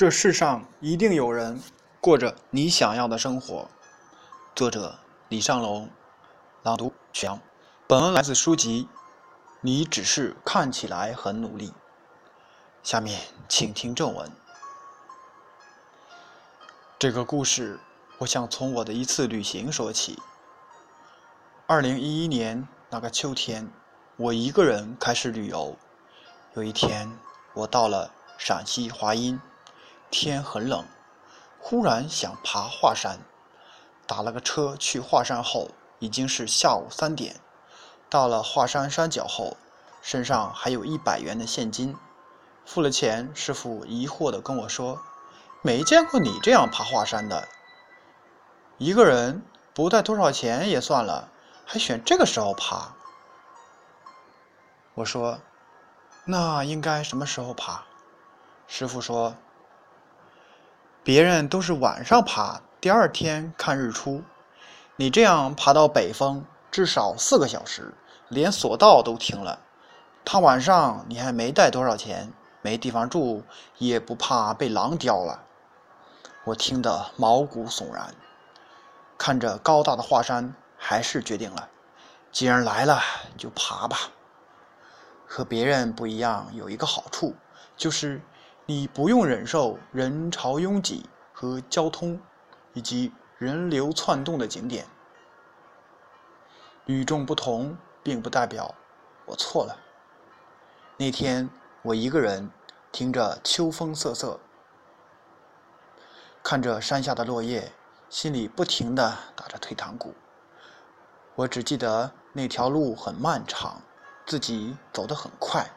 这世上一定有人过着你想要的生活。作者：李尚龙，朗读：许阳。本文来自书籍《你只是看起来很努力》。下面请听正文。这个故事，我想从我的一次旅行说起。二零一一年那个秋天，我一个人开始旅游。有一天，我到了陕西华阴，天很冷，忽然想爬华山。打了个车去华山后，已经是下午三点。到了华山山脚后，身上还有一百元的现金。付了钱，师傅疑惑地跟我说：“没见过你这样爬华山的。一个人不带多少钱也算了，还选这个时候爬。”我说：“那应该什么时候爬？”师傅说：“别人都是晚上爬。”第二天看日出，你这样爬到北峰至少四个小时，连索道都停了。他晚上你还没带多少钱，没地方住，也不怕被狼叼了。我听得毛骨悚然，看着高大的华山，还是决定了，既然来了就爬吧。和别人不一样，有一个好处，就是你不用忍受人潮拥挤和交通。以及人流窜动的景点，与众不同，并不代表我错了。那天我一个人听着秋风瑟瑟，看着山下的落叶，心里不停地打着退堂鼓。我只记得那条路很漫长，自己走得很快，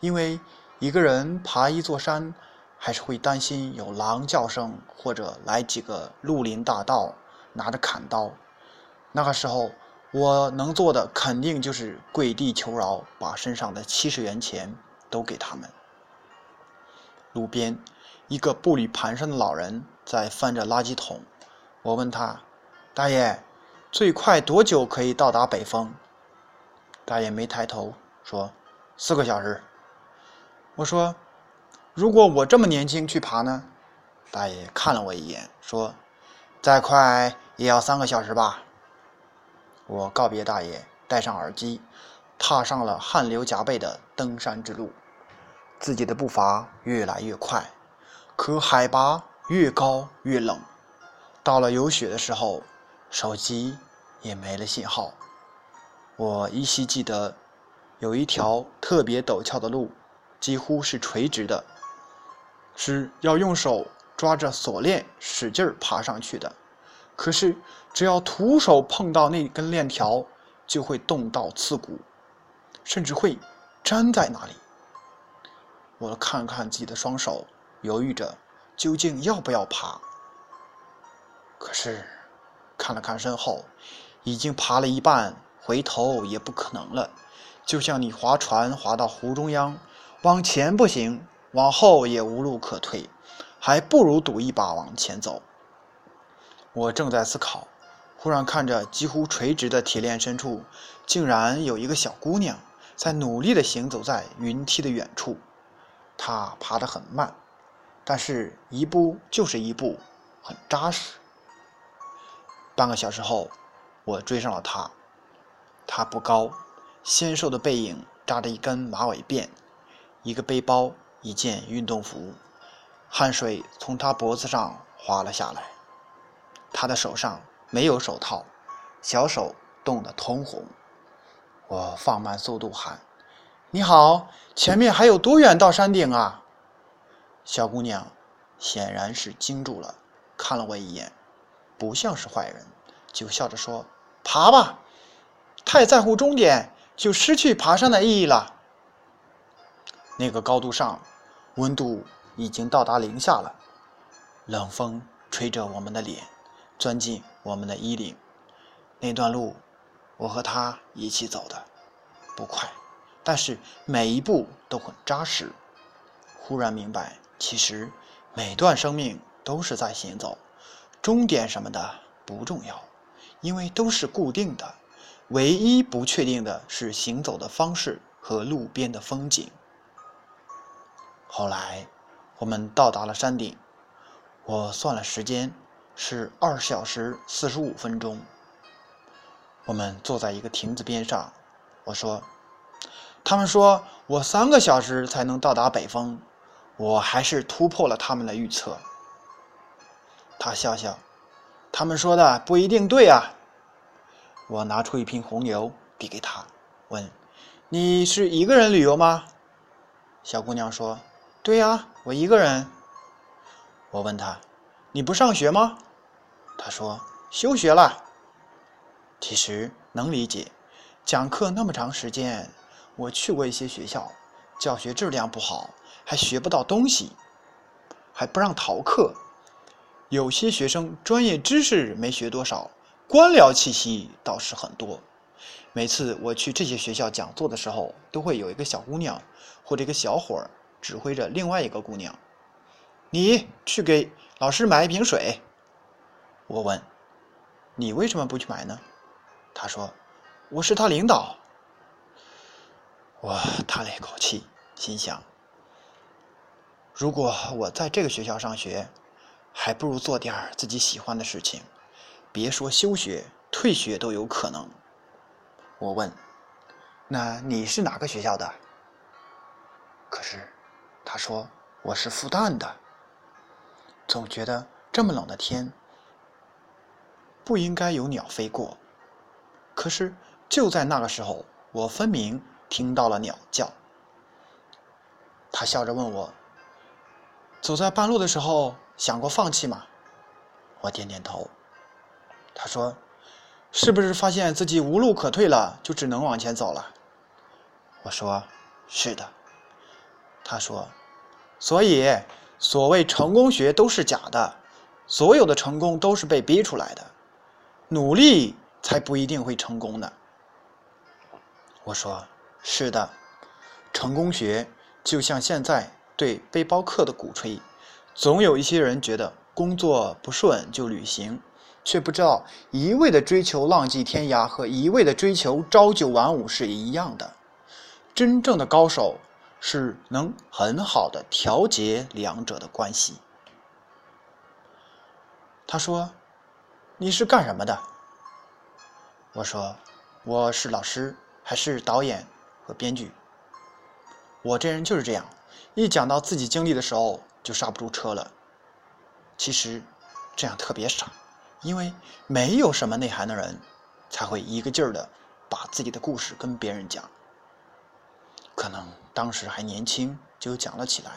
因为一个人爬一座山。还是会担心有狼叫声，或者来几个绿林大盗拿着砍刀。那个时候，我能做的肯定就是跪地求饶，把身上的七十元钱都给他们。路边，一个步履蹒跚的老人在翻着垃圾桶。我问他：“大爷，最快多久可以到达北峰？”大爷没抬头，说：“四个小时。”我说。如果我这么年轻去爬呢？大爷看了我一眼，说：“再快也要三个小时吧。”我告别大爷，戴上耳机，踏上了汗流浃背的登山之路。自己的步伐越来越快，可海拔越高越冷。到了有雪的时候，手机也没了信号。我依稀记得，有一条特别陡峭的路，几乎是垂直的。是要用手抓着锁链使劲爬上去的，可是只要徒手碰到那根链条，就会冻到刺骨，甚至会粘在那里。我看看自己的双手，犹豫着究竟要不要爬。可是看了看身后，已经爬了一半，回头也不可能了。就像你划船划到湖中央，往前不行。往后也无路可退，还不如赌一把往前走。我正在思考，忽然看着几乎垂直的铁链深处，竟然有一个小姑娘在努力地行走在云梯的远处。她爬得很慢，但是一步就是一步，很扎实。半个小时后，我追上了她。她不高，纤瘦的背影扎着一根马尾辫，一个背包。一件运动服，汗水从他脖子上滑了下来。他的手上没有手套，小手冻得通红。我放慢速度喊：“你好，前面还有多远到山顶啊？”小姑娘显然是惊住了，看了我一眼，不像是坏人，就笑着说：“爬吧，太在乎终点，就失去爬山的意义了。”那个高度上。温度已经到达零下了，冷风吹着我们的脸，钻进我们的衣领。那段路，我和他一起走的，不快，但是每一步都很扎实。忽然明白，其实每段生命都是在行走，终点什么的不重要，因为都是固定的。唯一不确定的是行走的方式和路边的风景。后来，我们到达了山顶。我算了时间，是二小时四十五分钟。我们坐在一个亭子边上。我说：“他们说我三个小时才能到达北峰，我还是突破了他们的预测。”他笑笑：“他们说的不一定对啊。”我拿出一瓶红牛递给他，问：“你是一个人旅游吗？”小姑娘说：“对呀，我一个人。”我问他：“你不上学吗？”他说：“休学了。”其实能理解，讲课那么长时间，我去过一些学校，教学质量不好，还学不到东西，还不让逃课。有些学生专业知识没学多少。官僚气息倒是很多。每次我去这些学校讲座的时候，都会有一个小姑娘或者一个小伙儿指挥着另外一个姑娘：“你去给老师买一瓶水。”我问：“你为什么不去买呢？”他说：“我是他领导。”我叹了一口气，心想：如果我在这个学校上学，还不如做点自己喜欢的事情。别说休学，退学都有可能。我问：“那你是哪个学校的？”可是他说：“我是复旦的。”总觉得这么冷的天不应该有鸟飞过。可是就在那个时候，我分明听到了鸟叫。他笑着问我：“走在半路的时候，想过放弃吗？”我点点头。他说：“是不是发现自己无路可退了，就只能往前走了？”我说：“是的。”他说：“所以，所谓成功学都是假的，所有的成功都是被逼出来的，努力才不一定会成功呢。”我说：“是的，成功学就像现在对背包客的鼓吹，总有一些人觉得工作不顺就旅行。”却不知道，一味的追求浪迹天涯和一味的追求朝九晚五是一样的。真正的高手是能很好的调节两者的关系。他说：“你是干什么的？”我说：“我是老师，还是导演和编剧。”我这人就是这样，一讲到自己经历的时候就刹不住车了。其实，这样特别傻。因为没有什么内涵的人，才会一个劲儿的把自己的故事跟别人讲。可能当时还年轻，就讲了起来。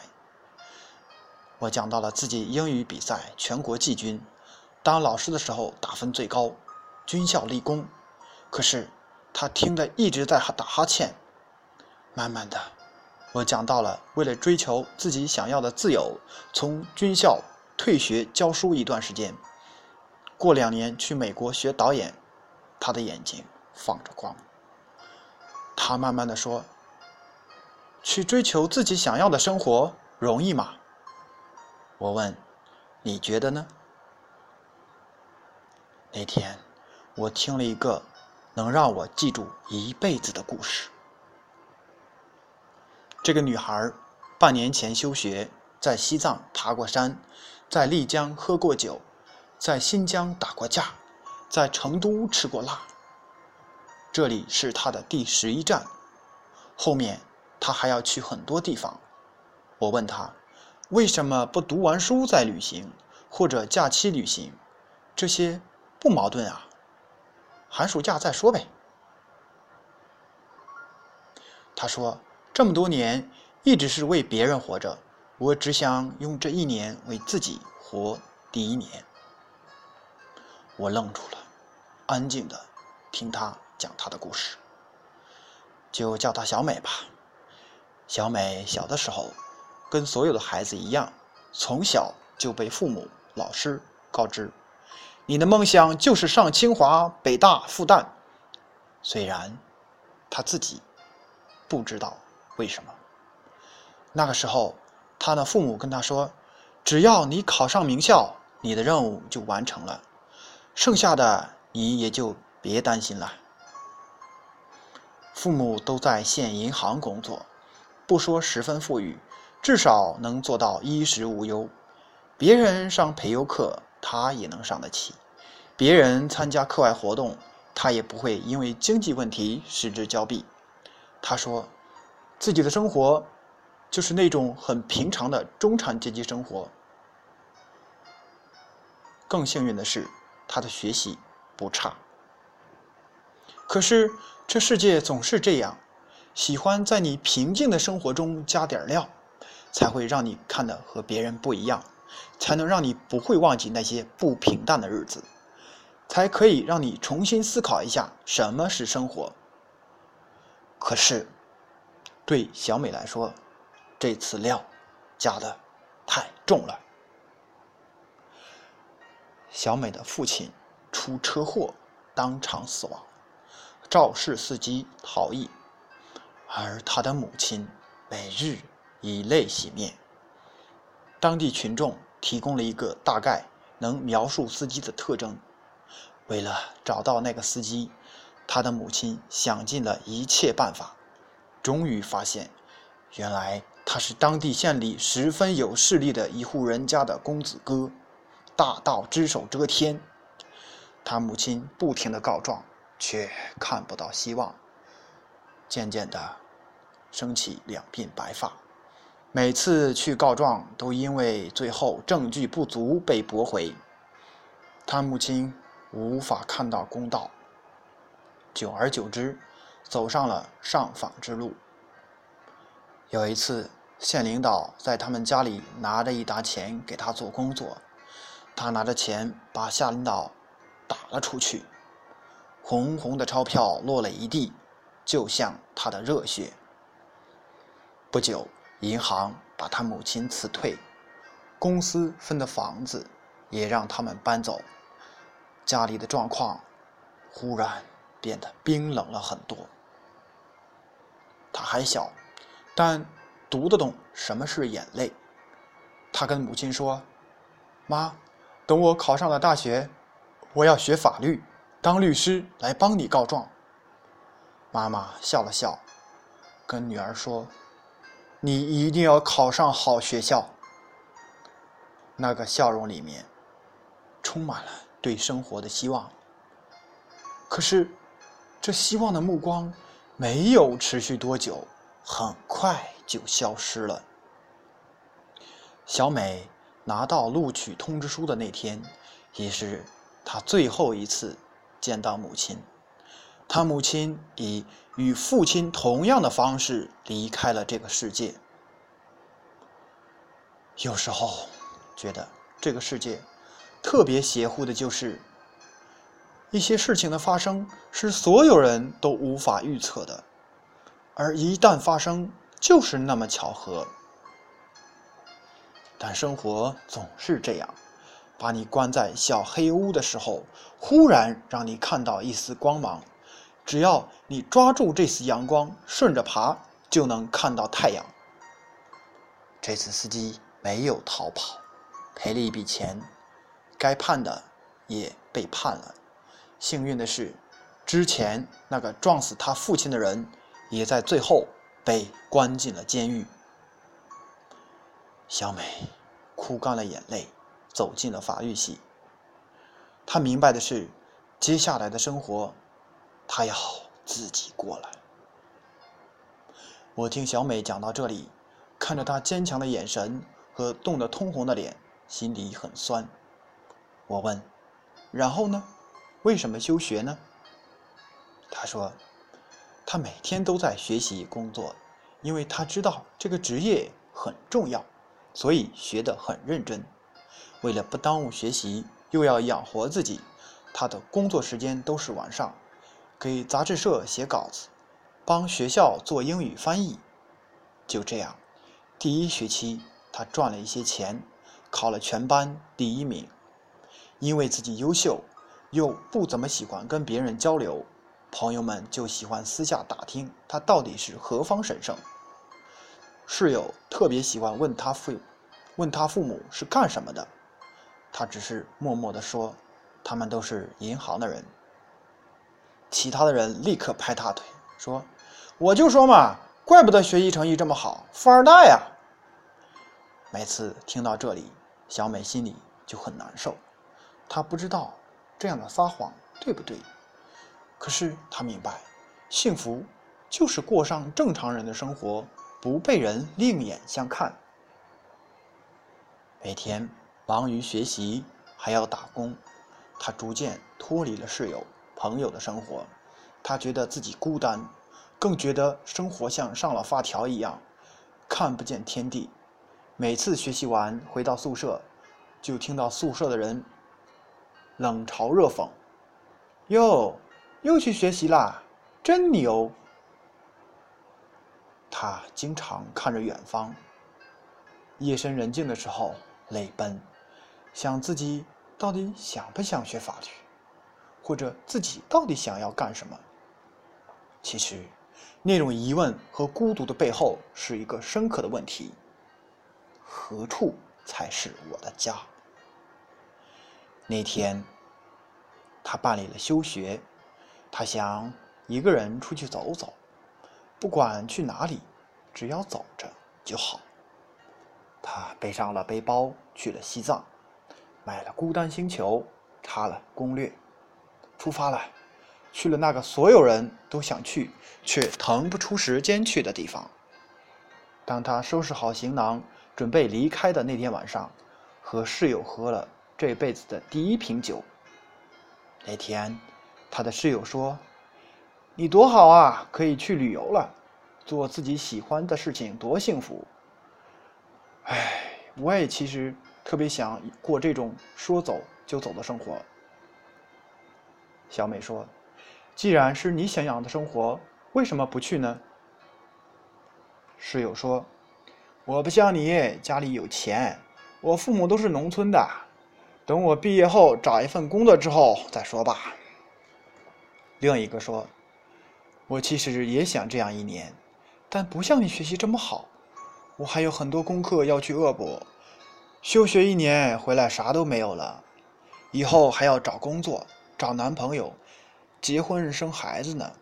我讲到了自己英语比赛全国季军，当老师的时候打分最高，军校立功。可是他听得一直在打哈欠。慢慢的，我讲到了为了追求自己想要的自由，从军校退学教书一段时间。过两年去美国学导演，他的眼睛放着光。他慢慢的说：“去追求自己想要的生活容易吗？”我问：“你觉得呢？”那天，我听了一个能让我记住一辈子的故事。这个女孩半年前休学，在西藏爬过山，在丽江喝过酒。在新疆打过架，在成都吃过辣。这里是她的第十一站，后面他还要去很多地方。我问他，为什么不读完书再旅行，或者假期旅行？这些不矛盾啊。寒暑假再说呗。他说，这么多年一直是为别人活着，我只想用这一年为自己活第一年。我愣住了，安静的听他讲他的故事。就叫他小美吧。小美小的时候，跟所有的孩子一样，从小就被父母、老师告知：“你的梦想就是上清华、北大、复旦。”虽然她自己不知道为什么。那个时候，她的父母跟她说：“只要你考上名校，你的任务就完成了。”剩下的你也就别担心了。父母都在县银行工作，不说十分富裕，至少能做到衣食无忧。别人上培优课，他也能上得起；别人参加课外活动，他也不会因为经济问题失之交臂。他说，自己的生活就是那种很平常的中产阶级生活。更幸运的是，他的学习不差。可是这世界总是这样，喜欢在你平静的生活中加点料，才会让你看的和别人不一样。才能让你不会忘记那些不平淡的日子，才可以让你重新思考一下什么是生活。可是，对小美来说，这次料加的太重了。小美的父亲出车祸，当场死亡，肇事司机逃逸，而他的母亲每日以泪洗面。当地群众提供了一个大概能描述司机的特征。为了找到那个司机，他的母亲想尽了一切办法，终于发现，原来他是当地县里十分有势力的一户人家的公子哥，大盗只手遮天。他母亲不停的告状，却看不到希望，渐渐的，升起两鬓白发。每次去告状，都因为最后证据不足被驳回。他母亲无法看到公道，久而久之，走上了上访之路。有一次，县领导在他们家里拿着一沓钱给他做工作，他拿着钱把夏领导打了出去，红红的钞票落了一地，就像他的热血。不久。银行把他母亲辞退，公司分的房子也让他们搬走，家里的状况忽然变得冰冷了很多。他还小，但读得懂什么是眼泪。他跟母亲说：“妈，等我考上了大学，我要学法律，当律师来帮你告状。”妈妈笑了笑，跟女儿说。你一定要考上好学校。那个笑容里面充满了对生活的希望。可是，这希望的目光没有持续多久，很快就消失了。小美拿到录取通知书的那天，也是她最后一次见到母亲。他母亲以。与父亲同样的方式离开了这个世界。有时候觉得这个世界特别邪乎的，就是一些事情的发生是所有人都无法预测的，而一旦发生，就是那么巧合。但生活总是这样，把你关在小黑屋的时候，忽然让你看到一丝光芒。只要你抓住这丝阳光，顺着爬，就能看到太阳。这次司机没有逃跑，赔了一笔钱，该判的也被判了。幸运的是，之前那个撞死他父亲的人，也在最后被关进了监狱。小美哭干了眼泪，走进了法律系。她明白的是，接下来的生活。他要自己过来。我听小美讲到这里，看着她坚强的眼神和冻得通红的脸，心里很酸。我问：“然后呢？为什么休学呢？”她说：“她每天都在学习工作，因为她知道这个职业很重要，所以学得很认真。为了不耽误学习，又要养活自己，她的工作时间都是晚上。”给杂志社写稿子，帮学校做英语翻译。就这样，第一学期他赚了一些钱，考了全班第一名。因为自己优秀，又不怎么喜欢跟别人交流，朋友们就喜欢私下打听他到底是何方神圣。室友特别喜欢问他父，问他父母是干什么的，他只是默默地说，他们都是银行的人。其他的人立刻拍大腿说：“我就说嘛，怪不得学习成绩这么好，富二代呀！”每次听到这里，小美心里就很难受。她不知道这样的撒谎对不对，可是她明白，幸福就是过上正常人的生活，不被人另眼相看。每天忙于学习，还要打工，她逐渐脱离了室友、朋友的生活。他觉得自己孤单，更觉得生活像上了发条一样，看不见天地。每次学习完回到宿舍，就听到宿舍的人冷嘲热讽：“哟，又去学习啦，真牛！”他经常看着远方，夜深人静的时候泪奔，想自己到底想不想学法律，或者自己到底想要干什么。其实，那种疑问和孤独的背后，是一个深刻的问题。何处才是我的家？那天，他办理了休学，他想一个人出去走走，不管去哪里，只要走着就好。他背上了背包，去了西藏，买了《孤单星球》，查了攻略，出发了，去了那个所有人都想去却腾不出时间去的地方。当他收拾好行囊。准备离开的那天晚上，和室友喝了这辈子的第一瓶酒。那天，他的室友说：“你多好啊，可以去旅游了，做自己喜欢的事情，多幸福。”唉，我也其实特别想过这种说走就走的生活。小美说：“既然是你想要的生活，为什么不去呢？”室友说。我不像你家里有钱，我父母都是农村的。等我毕业后找一份工作之后再说吧。另一个说：“我其实也想这样一年，但不像你学习这么好，我还有很多功课要去恶补。休学一年回来啥都没有了，以后还要找工作、找男朋友、结婚生孩子呢。”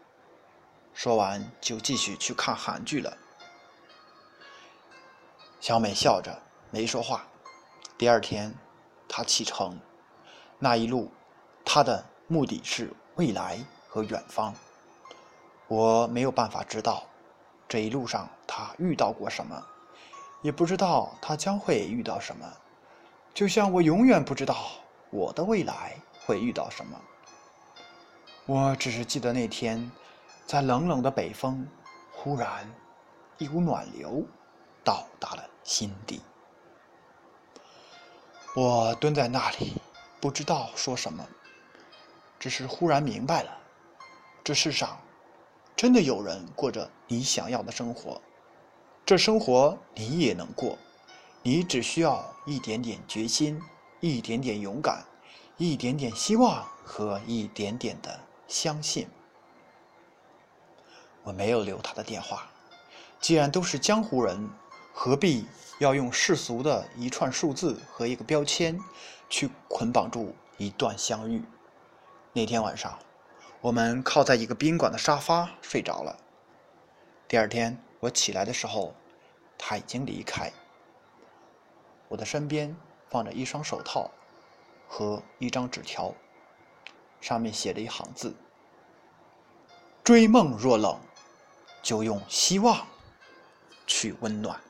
说完就继续去看韩剧了。小美笑着没说话。第二天，她启程，那一路，她的目的是未来和远方。我没有办法知道这一路上她遇到过什么，也不知道她将会遇到什么，就像我永远不知道我的未来会遇到什么。我只是记得那天，在冷冷的北风，忽然，一股暖流到达了。心底，我蹲在那里，不知道说什么，只是忽然明白了，这世上真的有人过着你想要的生活，这生活你也能过，你只需要一点点决心，一点点勇敢，一点点希望和一点点的相信。我没有留他的电话，既然都是江湖人。何必要用世俗的一串数字和一个标签，去捆绑住一段相遇？那天晚上，我们靠在一个宾馆的沙发睡着了。第二天我起来的时候，他已经离开。我的身边放着一双手套和一张纸条，上面写着一行字：“追梦若冷，就用希望去温暖。”